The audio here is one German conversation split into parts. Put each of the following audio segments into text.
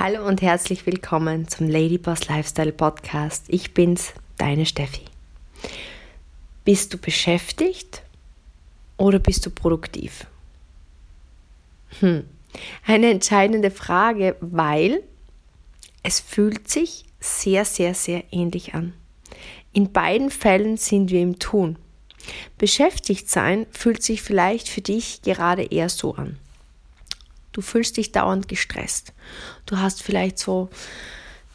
Hallo und herzlich willkommen zum Ladyboss Lifestyle Podcast. Ich bin's, deine Steffi. Bist du beschäftigt oder bist du produktiv? Hm. Eine entscheidende Frage, weil es fühlt sich sehr, sehr, sehr ähnlich an. In beiden Fällen sind wir im Tun. Beschäftigt sein fühlt sich vielleicht für dich gerade eher so an. Du fühlst dich dauernd gestresst. Du hast vielleicht so,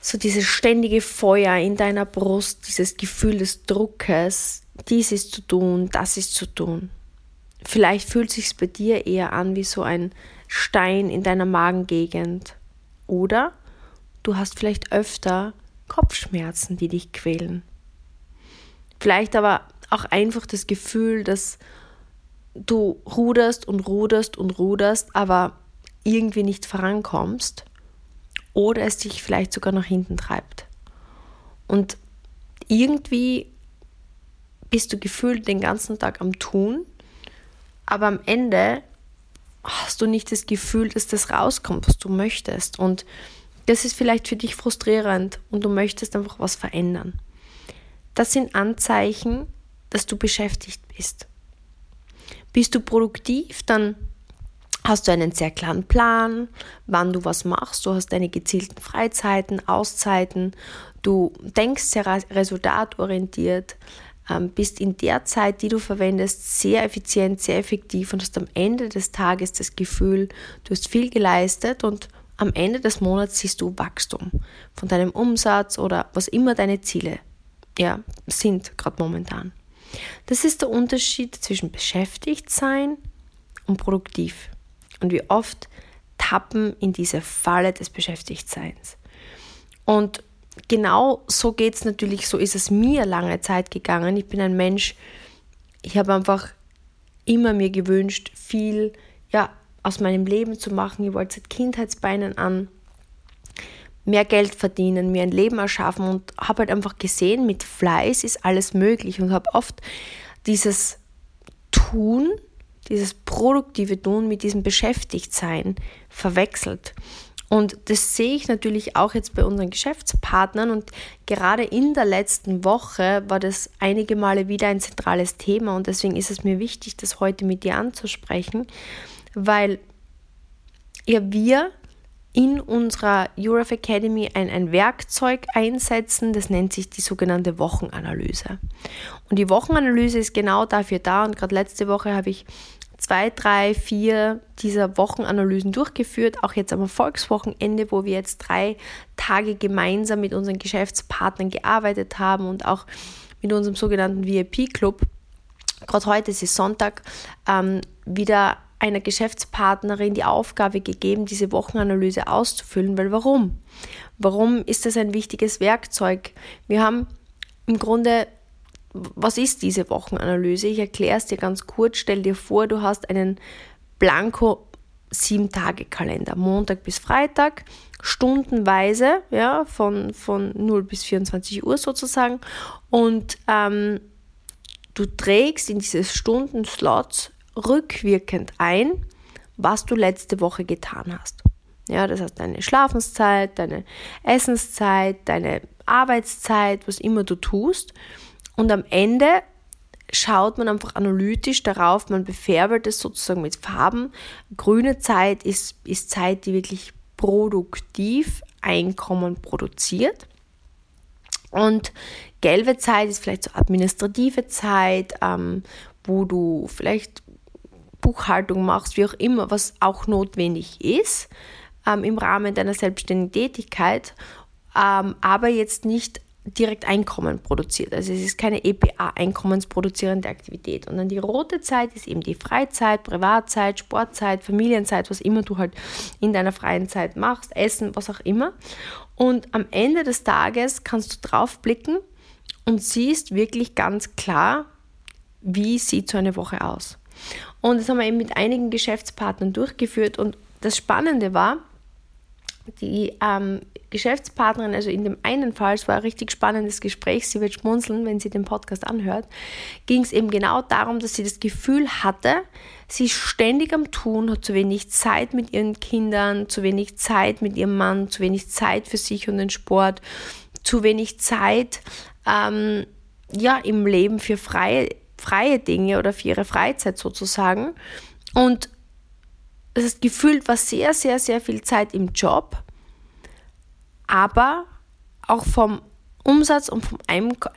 so dieses ständige Feuer in deiner Brust, dieses Gefühl des Druckes, dies ist zu tun, das ist zu tun. Vielleicht fühlt es sich bei dir eher an wie so ein Stein in deiner Magengegend. Oder du hast vielleicht öfter Kopfschmerzen, die dich quälen. Vielleicht aber auch einfach das Gefühl, dass du ruderst und ruderst und ruderst, aber irgendwie nicht vorankommst oder es dich vielleicht sogar nach hinten treibt. Und irgendwie bist du gefühlt den ganzen Tag am Tun, aber am Ende hast du nicht das Gefühl, dass das rauskommt, was du möchtest. Und das ist vielleicht für dich frustrierend und du möchtest einfach was verändern. Das sind Anzeichen, dass du beschäftigt bist. Bist du produktiv, dann hast du einen sehr klaren Plan, wann du was machst. Du hast deine gezielten Freizeiten, Auszeiten. Du denkst sehr resultatorientiert, ähm, bist in der Zeit, die du verwendest, sehr effizient, sehr effektiv und hast am Ende des Tages das Gefühl, du hast viel geleistet und am Ende des Monats siehst du Wachstum von deinem Umsatz oder was immer deine Ziele ja, sind gerade momentan. Das ist der Unterschied zwischen beschäftigt sein und produktiv und wie oft tappen in diese Falle des Beschäftigtseins. Und genau so geht es natürlich, so ist es mir lange Zeit gegangen. Ich bin ein Mensch, ich habe einfach immer mir gewünscht, viel ja, aus meinem Leben zu machen. Ich wollte seit Kindheitsbeinen an mehr Geld verdienen, mir ein Leben erschaffen und habe halt einfach gesehen, mit Fleiß ist alles möglich und habe oft dieses Tun dieses produktive Tun mit diesem Beschäftigtsein verwechselt. Und das sehe ich natürlich auch jetzt bei unseren Geschäftspartnern. Und gerade in der letzten Woche war das einige Male wieder ein zentrales Thema. Und deswegen ist es mir wichtig, das heute mit dir anzusprechen, weil ja wir in unserer Euref Academy ein, ein Werkzeug einsetzen, das nennt sich die sogenannte Wochenanalyse. Und die Wochenanalyse ist genau dafür da und gerade letzte Woche habe ich zwei, drei, vier dieser Wochenanalysen durchgeführt, auch jetzt am Erfolgswochenende, wo wir jetzt drei Tage gemeinsam mit unseren Geschäftspartnern gearbeitet haben und auch mit unserem sogenannten VIP-Club. Gerade heute ist es Sonntag, ähm, wieder einer Geschäftspartnerin die Aufgabe gegeben, diese Wochenanalyse auszufüllen. Weil warum? Warum ist das ein wichtiges Werkzeug? Wir haben im Grunde, was ist diese Wochenanalyse? Ich erkläre es dir ganz kurz. Stell dir vor, du hast einen Blanko sieben Tage Kalender, Montag bis Freitag, stundenweise, ja, von, von 0 bis 24 Uhr sozusagen. Und ähm, du trägst in diese Stundenslots rückwirkend ein, was du letzte Woche getan hast. Ja, das heißt deine Schlafenszeit, deine Essenszeit, deine Arbeitszeit, was immer du tust. Und am Ende schaut man einfach analytisch darauf, man befärbelt es sozusagen mit Farben. Grüne Zeit ist, ist Zeit, die wirklich produktiv Einkommen produziert. Und gelbe Zeit ist vielleicht so administrative Zeit, ähm, wo du vielleicht Buchhaltung machst, wie auch immer, was auch notwendig ist ähm, im Rahmen deiner selbstständigen Tätigkeit, ähm, aber jetzt nicht direkt Einkommen produziert. Also es ist keine EPA, einkommensproduzierende Aktivität. Und dann die rote Zeit ist eben die Freizeit, Privatzeit, Sportzeit, Familienzeit, was immer du halt in deiner freien Zeit machst, Essen, was auch immer. Und am Ende des Tages kannst du drauf blicken und siehst wirklich ganz klar, wie sieht so eine Woche aus. Und das haben wir eben mit einigen Geschäftspartnern durchgeführt. Und das Spannende war, die ähm, Geschäftspartnerin, also in dem einen Fall, es war ein richtig spannendes Gespräch, sie wird schmunzeln, wenn sie den Podcast anhört, ging es eben genau darum, dass sie das Gefühl hatte, sie ist ständig am Tun, hat zu wenig Zeit mit ihren Kindern, zu wenig Zeit mit ihrem Mann, zu wenig Zeit für sich und den Sport, zu wenig Zeit ähm, ja, im Leben für freie, freie Dinge oder für ihre Freizeit sozusagen. Und das heißt, gefühlt war sehr, sehr, sehr viel Zeit im Job, aber auch vom Umsatz und vom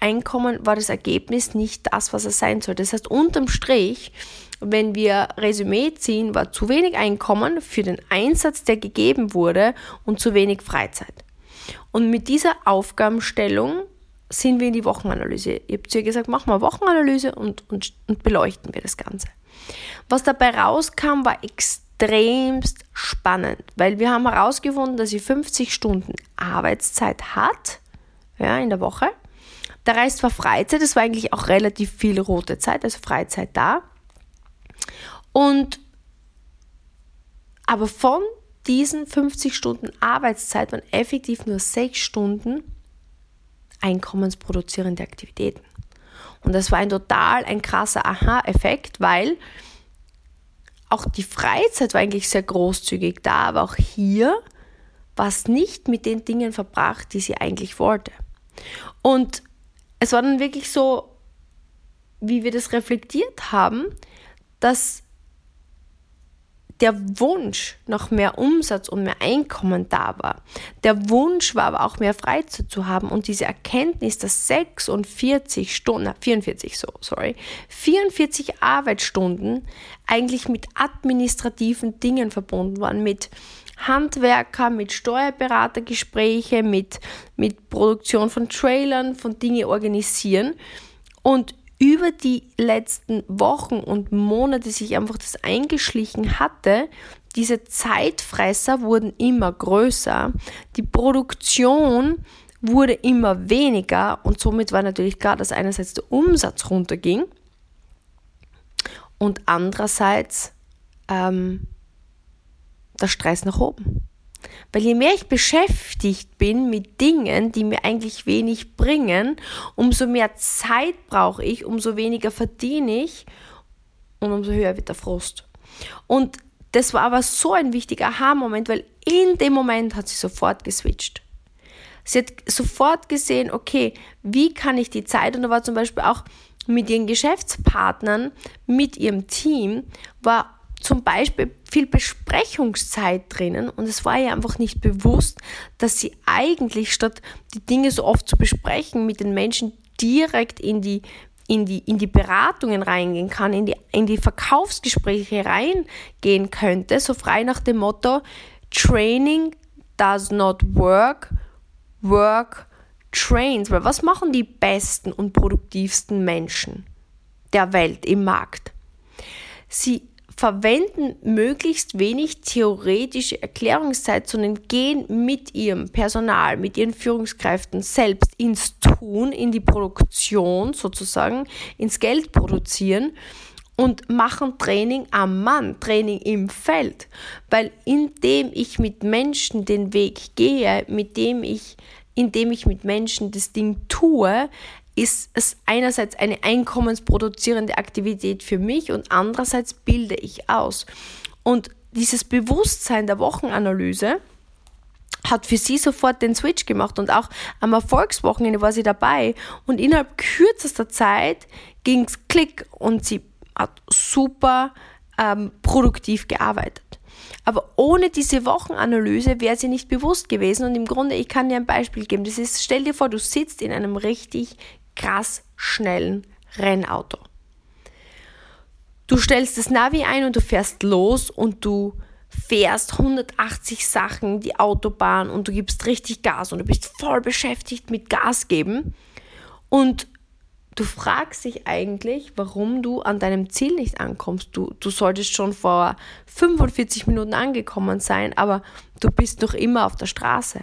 Einkommen war das Ergebnis nicht das, was es sein soll. Das heißt, unterm Strich, wenn wir Resümee ziehen, war zu wenig Einkommen für den Einsatz, der gegeben wurde und zu wenig Freizeit. Und mit dieser Aufgabenstellung sind wir in die Wochenanalyse. Ihr habt ja gesagt, machen wir Wochenanalyse und, und, und beleuchten wir das Ganze. Was dabei rauskam, war extrem extremst spannend, weil wir haben herausgefunden, dass sie 50 Stunden Arbeitszeit hat ja, in der Woche. Der Rest war Freizeit, es war eigentlich auch relativ viel rote Zeit, also Freizeit da. Und aber von diesen 50 Stunden Arbeitszeit waren effektiv nur 6 Stunden einkommensproduzierende Aktivitäten. Und das war ein total ein krasser Aha-Effekt, weil auch die Freizeit war eigentlich sehr großzügig da, aber auch hier war es nicht mit den Dingen verbracht, die sie eigentlich wollte. Und es war dann wirklich so, wie wir das reflektiert haben, dass der Wunsch nach mehr Umsatz und mehr Einkommen da war. Der Wunsch war aber auch mehr Freizeit zu haben und diese Erkenntnis, dass 46 Stunden, 44 so, sorry, 44 Arbeitsstunden eigentlich mit administrativen Dingen verbunden waren, mit Handwerker, mit Steuerberatergespräche, mit, mit Produktion von Trailern, von Dinge organisieren und über die letzten Wochen und Monate sich einfach das eingeschlichen hatte, diese Zeitfresser wurden immer größer, die Produktion wurde immer weniger und somit war natürlich klar, dass einerseits der Umsatz runterging und andererseits ähm, der Stress nach oben. Weil je mehr ich beschäftigt bin mit Dingen, die mir eigentlich wenig bringen, umso mehr Zeit brauche ich, umso weniger verdiene ich und umso höher wird der Frust. Und das war aber so ein wichtiger Aha-Moment, weil in dem Moment hat sie sofort geswitcht. Sie hat sofort gesehen, okay, wie kann ich die Zeit, und da war zum Beispiel auch mit ihren Geschäftspartnern, mit ihrem Team, war zum Beispiel viel Besprechungszeit drinnen und es war ihr einfach nicht bewusst, dass sie eigentlich statt die Dinge so oft zu besprechen mit den Menschen direkt in die in die, in die Beratungen reingehen kann, in die, in die Verkaufsgespräche reingehen könnte, so frei nach dem Motto, Training does not work, work trains. Weil was machen die besten und produktivsten Menschen der Welt im Markt? Sie verwenden möglichst wenig theoretische Erklärungszeit, sondern gehen mit ihrem Personal, mit ihren Führungskräften selbst ins Tun, in die Produktion sozusagen, ins Geld produzieren und machen Training am Mann, Training im Feld. Weil indem ich mit Menschen den Weg gehe, mit dem ich, indem ich mit Menschen das Ding tue, ist es einerseits eine einkommensproduzierende Aktivität für mich und andererseits bilde ich aus. Und dieses Bewusstsein der Wochenanalyse hat für sie sofort den Switch gemacht und auch am Erfolgswochenende war sie dabei und innerhalb kürzester Zeit ging es klick und sie hat super ähm, produktiv gearbeitet. Aber ohne diese Wochenanalyse wäre sie nicht bewusst gewesen und im Grunde, ich kann dir ein Beispiel geben. Das ist, stell dir vor, du sitzt in einem richtig krass schnellen Rennauto. Du stellst das Navi ein und du fährst los und du fährst 180 Sachen die Autobahn und du gibst richtig Gas und du bist voll beschäftigt mit Gas geben und du fragst dich eigentlich, warum du an deinem Ziel nicht ankommst. Du, du solltest schon vor 45 Minuten angekommen sein, aber du bist noch immer auf der Straße.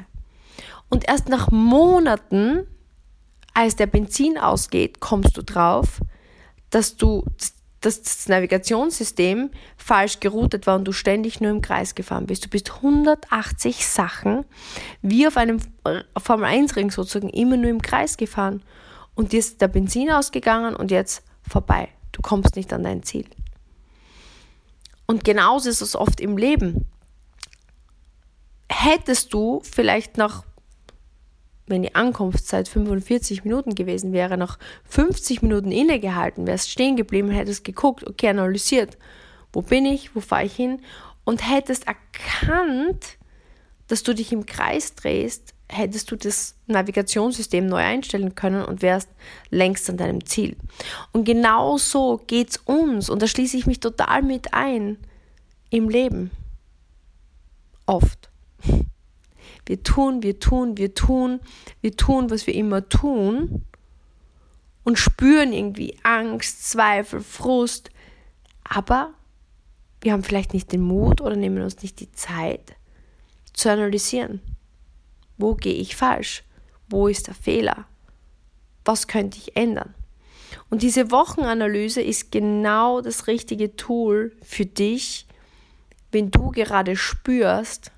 Und erst nach Monaten als der Benzin ausgeht, kommst du drauf, dass du, dass das Navigationssystem falsch geroutet war und du ständig nur im Kreis gefahren bist. Du bist 180 Sachen wie auf einem Formel 1 Ring sozusagen immer nur im Kreis gefahren und dir ist der Benzin ausgegangen und jetzt vorbei. Du kommst nicht an dein Ziel. Und genauso ist es oft im Leben. Hättest du vielleicht nach wenn die Ankunftszeit 45 Minuten gewesen wäre, nach 50 Minuten innegehalten, wärst stehen geblieben, hättest geguckt, okay, analysiert, wo bin ich, wo fahre ich hin und hättest erkannt, dass du dich im Kreis drehst, hättest du das Navigationssystem neu einstellen können und wärst längst an deinem Ziel. Und genau so geht es uns und da schließe ich mich total mit ein im Leben. Oft. Wir tun, wir tun, wir tun, wir tun, was wir immer tun und spüren irgendwie Angst, Zweifel, Frust, aber wir haben vielleicht nicht den Mut oder nehmen uns nicht die Zeit zu analysieren. Wo gehe ich falsch? Wo ist der Fehler? Was könnte ich ändern? Und diese Wochenanalyse ist genau das richtige Tool für dich, wenn du gerade spürst,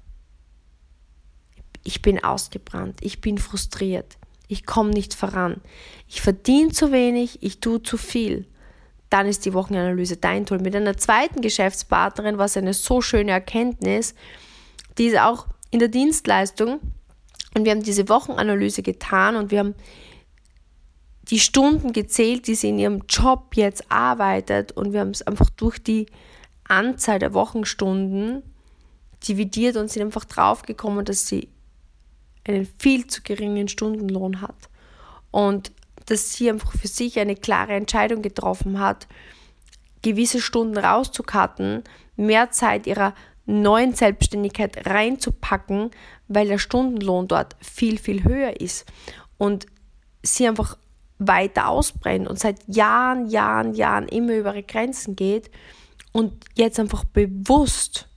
ich bin ausgebrannt, ich bin frustriert, ich komme nicht voran, ich verdiene zu wenig, ich tue zu viel. Dann ist die Wochenanalyse dein Tool. Mit einer zweiten Geschäftspartnerin war es eine so schöne Erkenntnis, die ist auch in der Dienstleistung. Und wir haben diese Wochenanalyse getan und wir haben die Stunden gezählt, die sie in ihrem Job jetzt arbeitet. Und wir haben es einfach durch die Anzahl der Wochenstunden dividiert und sind einfach draufgekommen, dass sie einen viel zu geringen Stundenlohn hat. Und dass sie einfach für sich eine klare Entscheidung getroffen hat, gewisse Stunden rauszukarten, mehr Zeit ihrer neuen Selbstständigkeit reinzupacken, weil der Stundenlohn dort viel, viel höher ist. Und sie einfach weiter ausbrennt und seit Jahren, Jahren, Jahren immer über ihre Grenzen geht und jetzt einfach bewusst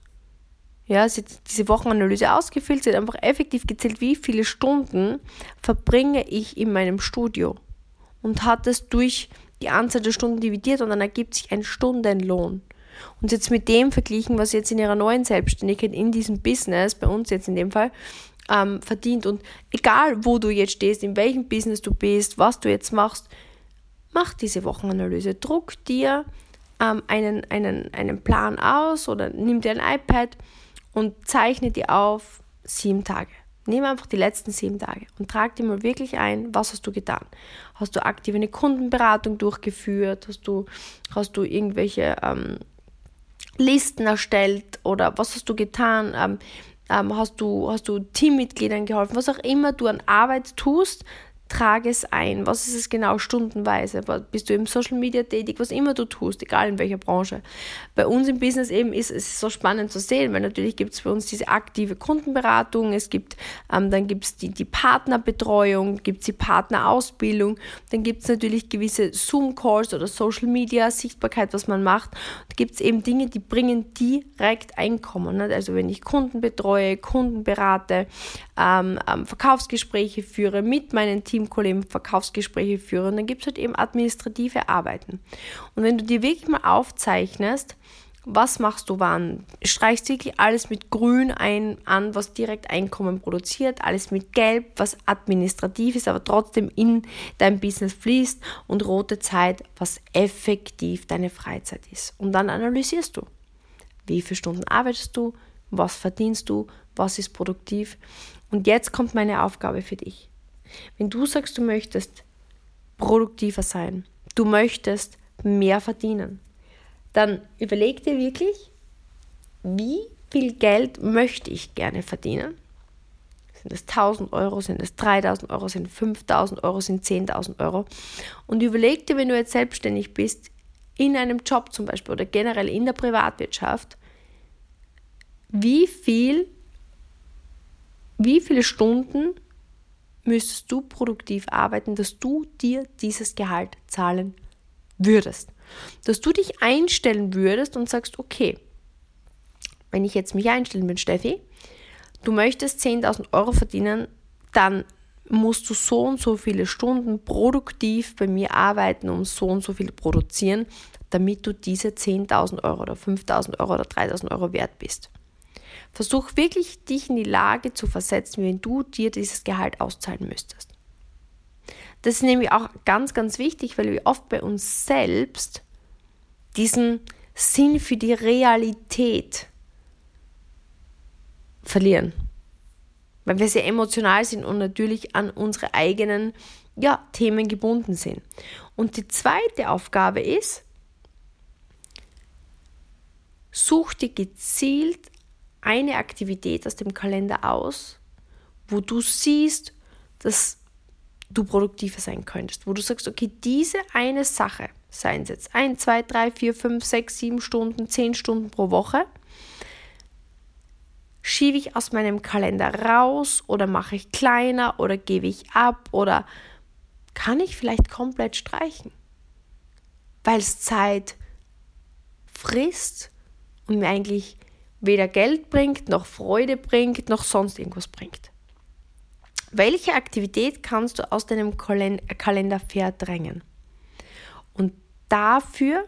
ja, sie hat diese Wochenanalyse ausgefüllt, sie hat einfach effektiv gezählt, wie viele Stunden verbringe ich in meinem Studio und hat es durch die Anzahl der Stunden dividiert und dann ergibt sich ein Stundenlohn. Und jetzt mit dem verglichen, was jetzt in ihrer neuen Selbstständigkeit in diesem Business, bei uns jetzt in dem Fall, ähm, verdient. Und egal, wo du jetzt stehst, in welchem Business du bist, was du jetzt machst, mach diese Wochenanalyse. Druck dir ähm, einen, einen, einen Plan aus oder nimm dir ein iPad und zeichne dir auf sieben Tage. Nimm einfach die letzten sieben Tage und trag dir mal wirklich ein, was hast du getan. Hast du aktiv eine Kundenberatung durchgeführt? Hast du, hast du irgendwelche ähm, Listen erstellt oder was hast du getan? Ähm, ähm, hast, du, hast du Teammitgliedern geholfen? Was auch immer du an Arbeit tust, trage es ein. Was ist es genau stundenweise? Bist du im Social Media tätig? Was immer du tust, egal in welcher Branche. Bei uns im Business eben ist es so spannend zu sehen, weil natürlich gibt es bei uns diese aktive Kundenberatung, es gibt, ähm, dann gibt es die, die Partnerbetreuung, gibt es die Partnerausbildung, dann gibt es natürlich gewisse Zoom-Calls oder Social Media, Sichtbarkeit, was man macht. Da gibt es eben Dinge, die bringen direkt Einkommen. Nicht? Also wenn ich Kunden betreue, Kunden berate, ähm, ähm, Verkaufsgespräche führe mit meinen Team, Teamkollegen Verkaufsgespräche führe. Und dann gibt es halt eben administrative Arbeiten. Und wenn du dir wirklich mal aufzeichnest, was machst du wann? Streichst wirklich alles mit Grün ein, an, was direkt Einkommen produziert, alles mit Gelb, was administrativ ist, aber trotzdem in dein Business fließt und rote Zeit, was effektiv deine Freizeit ist. Und dann analysierst du, wie viele Stunden arbeitest du, was verdienst du, was ist produktiv. Und jetzt kommt meine Aufgabe für dich. Wenn du sagst, du möchtest produktiver sein, du möchtest mehr verdienen, dann überleg dir wirklich, wie viel Geld möchte ich gerne verdienen? Sind es 1000 Euro, sind es 3000 Euro, sind es 5000 Euro, sind 10.000 Euro? Und überleg dir, wenn du jetzt selbstständig bist, in einem Job zum Beispiel oder generell in der Privatwirtschaft, wie viel, wie viele Stunden müsstest du produktiv arbeiten, dass du dir dieses Gehalt zahlen würdest. Dass du dich einstellen würdest und sagst, okay, wenn ich jetzt mich einstellen bin, Steffi, du möchtest 10.000 Euro verdienen, dann musst du so und so viele Stunden produktiv bei mir arbeiten und so und so viel produzieren, damit du diese 10.000 Euro oder 5.000 Euro oder 3.000 Euro wert bist. Versuch wirklich, dich in die Lage zu versetzen, wenn du dir dieses Gehalt auszahlen müsstest. Das ist nämlich auch ganz, ganz wichtig, weil wir oft bei uns selbst diesen Sinn für die Realität verlieren. Weil wir sehr emotional sind und natürlich an unsere eigenen ja, Themen gebunden sind. Und die zweite Aufgabe ist, such dir gezielt eine Aktivität aus dem Kalender aus, wo du siehst, dass du produktiver sein könntest, wo du sagst, okay, diese eine Sache, seien es jetzt 1, 2, 3, 4, 5, 6, 7 Stunden, 10 Stunden pro Woche, schiebe ich aus meinem Kalender raus oder mache ich kleiner oder gebe ich ab oder kann ich vielleicht komplett streichen, weil es Zeit frisst und mir eigentlich weder Geld bringt, noch Freude bringt, noch sonst irgendwas bringt. Welche Aktivität kannst du aus deinem Kalender verdrängen? Und dafür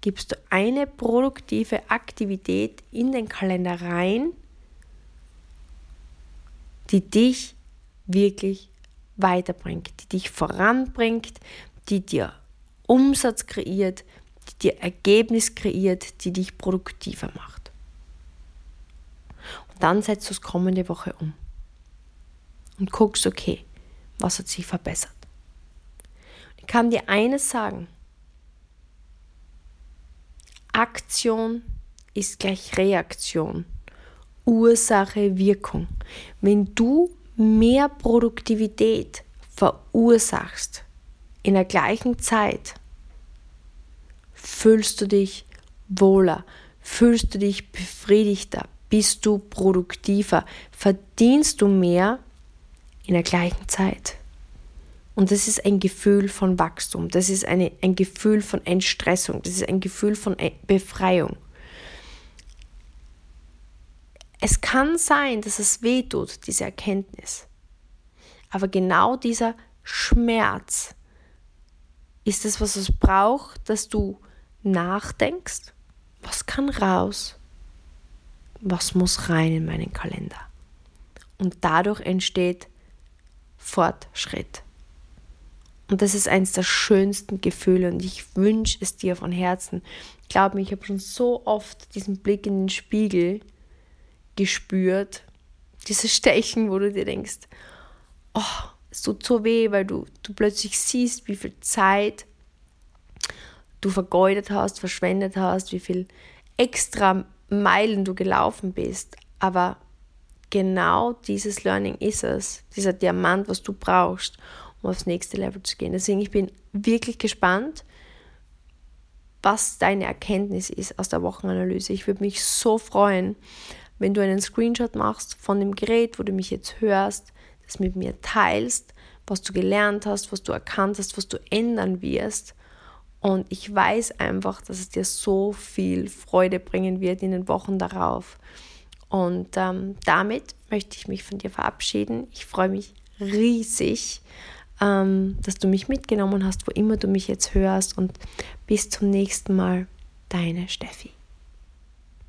gibst du eine produktive Aktivität in den Kalender rein, die dich wirklich weiterbringt, die dich voranbringt, die dir Umsatz kreiert, die dir Ergebnis kreiert, die dich produktiver macht. Und dann setzt du es kommende Woche um und guckst, okay, was hat sich verbessert. Ich kann dir eines sagen. Aktion ist gleich Reaktion. Ursache, Wirkung. Wenn du mehr Produktivität verursachst in der gleichen Zeit, fühlst du dich wohler, fühlst du dich befriedigter, bist du produktiver, verdienst du mehr in der gleichen Zeit. Und das ist ein Gefühl von Wachstum, das ist eine, ein Gefühl von Entstressung, das ist ein Gefühl von Befreiung. Es kann sein, dass es weh tut, diese Erkenntnis. Aber genau dieser Schmerz ist es, was es braucht, dass du nachdenkst, was kann raus, was muss rein in meinen Kalender. Und dadurch entsteht Fortschritt. Und das ist eines der schönsten Gefühle und ich wünsche es dir von Herzen. Glaub mir, ich habe schon so oft diesen Blick in den Spiegel gespürt. Dieses Stechen, wo du dir denkst, oh, es tut so weh, weil du, du plötzlich siehst, wie viel Zeit du vergeudet hast, verschwendet hast, wie viel extra Meilen du gelaufen bist. Aber genau dieses Learning ist es, dieser Diamant, was du brauchst, um aufs nächste Level zu gehen. Deswegen ich bin wirklich gespannt, was deine Erkenntnis ist aus der Wochenanalyse. Ich würde mich so freuen, wenn du einen Screenshot machst von dem Gerät, wo du mich jetzt hörst, das mit mir teilst, was du gelernt hast, was du erkannt hast, was du ändern wirst. Und ich weiß einfach, dass es dir so viel Freude bringen wird in den Wochen darauf. Und ähm, damit möchte ich mich von dir verabschieden. Ich freue mich riesig, ähm, dass du mich mitgenommen hast, wo immer du mich jetzt hörst. Und bis zum nächsten Mal, deine Steffi.